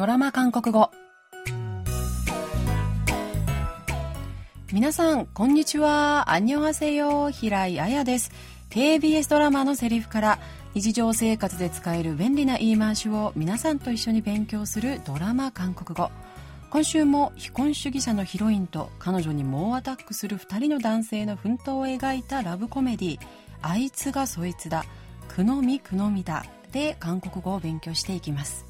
ドラマ韓国語。皆さんこんにちは。アンニョンハセヨ平井彩です。KBS ドラマのセリフから日常生活で使える便利な言い回しを皆さんと一緒に勉強するドラマ韓国語。今週も非婚主義者のヒロインと彼女に猛アタックする2人の男性の奮闘を描いたラブコメディあいつがそいつだ。くのみくのみだ。で韓国語を勉強していきます。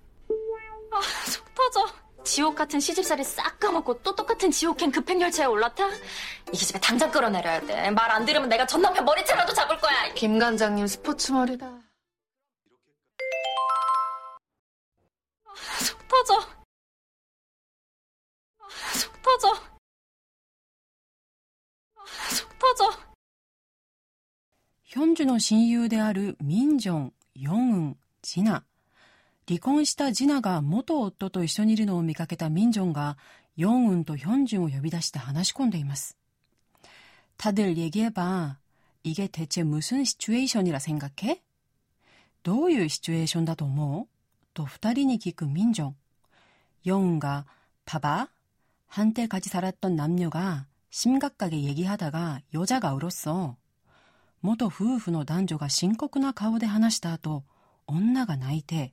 아, 속 터져. 지옥 같은 시집살이 싹 까먹고 또 똑같은 지옥행 급행열차에 올라타? 이 집에 당장 끌어내려야 돼. 말 안 들으면 내가 전 남편 머리채라도 잡을 거야. 김 관장님 스포츠 머리다. 아, 속 터져. 아, 속 터져. 아, 속 터져. ヒョンジュの親友であるミンジョン、ヨンウン、ジナ。 離婚したジナが元夫と一緒にいるのを見かけたミンジョンがヨンウンとヒョンジュンを呼び出して話し込んでいます。다들얘기해봐。이게대체무슨시츄에이션이라생각해どういうシチュエーションだと思うと二人に聞くミンジョン。ヨンウンが、봐봐。 한때 같이 살았던 남녀가 심각하게 얘기하다가 여자가 울었어. 元夫婦の男女が深刻な顔で話した後、女が泣いて、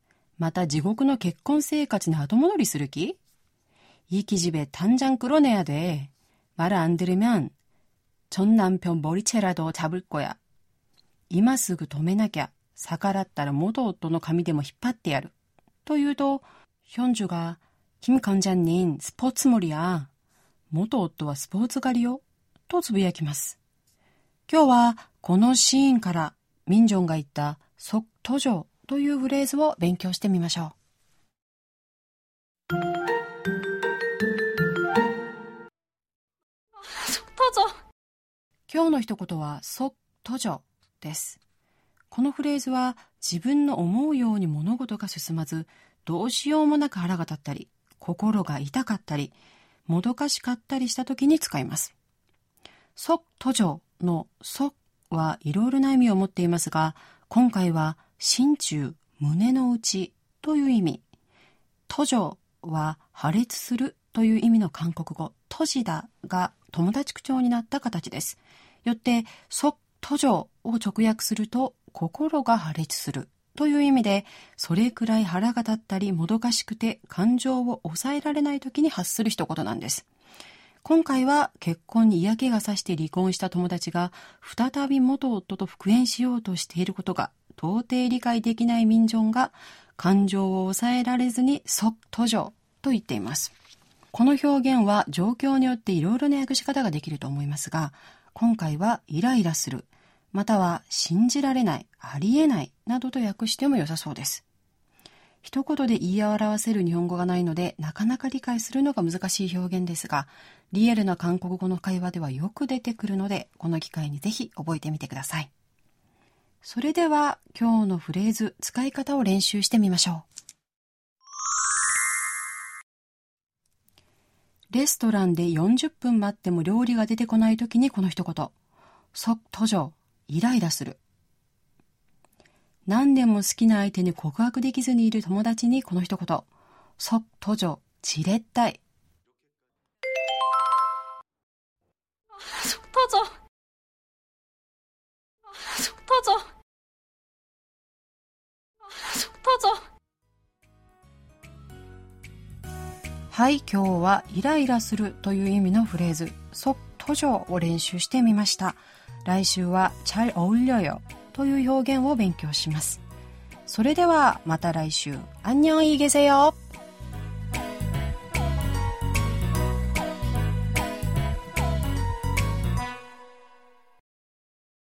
また地獄の結婚生活に後戻りする気이 기집애 당장 끌어내야 돼. 말을 안 들으면 전 남편 머리채라도 잡을 거야. 이마 쓰고 도매나기야. 사가랐다라 모두 옷도노 감이でも 引っ張って やる. 또 유도 현주가 김 관장님 스포츠물이야. 모두 옷도와 스포츠가리요. 또 つぶやきます.今日はこのシーンから民ンが言った即途上 というフレーズを勉強してみましょう。今日の一言は、そ、とじょです。このフレーズは自分の思うように物事が進まず、どうしようもなく腹が立ったり、心が痛かったり、もどかしかったりした時に使います。即途上のそはいろいろな意味を持っていますが、今回は心中、胸の内という意味。途上は破裂するという意味の韓国語、閉じだが友達口調になった形です。よって、即途上を直訳すると、心が破裂するという意味で、それくらい腹が立ったりもどかしくて感情を抑えられない時に発する一言なんです。今回は結婚に嫌気がさして離婚した友達が再び元夫と復縁しようとしていることが到底理解できない民ンが感情を抑えられずに即途上と言っています。この表現は状況によっていろいろな訳し方ができると思いますが、今回はイライラする、または信じられない、ありえないなどと訳しても良さそうです。一言で言い表せる日本語がないので、なかなか理解するのが難しい表現ですが、リアルな韓国語の会話ではよく出てくるので、この機会にぜひ覚えてみてください。それでは今日のフレーズ、使い方を練習してみましょう。レストランで40分待っても料理が出てこない時にこの一言。即途上、イライラする。何でも好きな相手に告白できずにいる友達にこの一言。即途上、じれったい。即途上。はい、今日はイライラするという意味のフレーズ、そっとじょを練習してみました。来週は、チャイオウリョよという表現を勉強します。それでは、また来週、アンニョンイゲセよ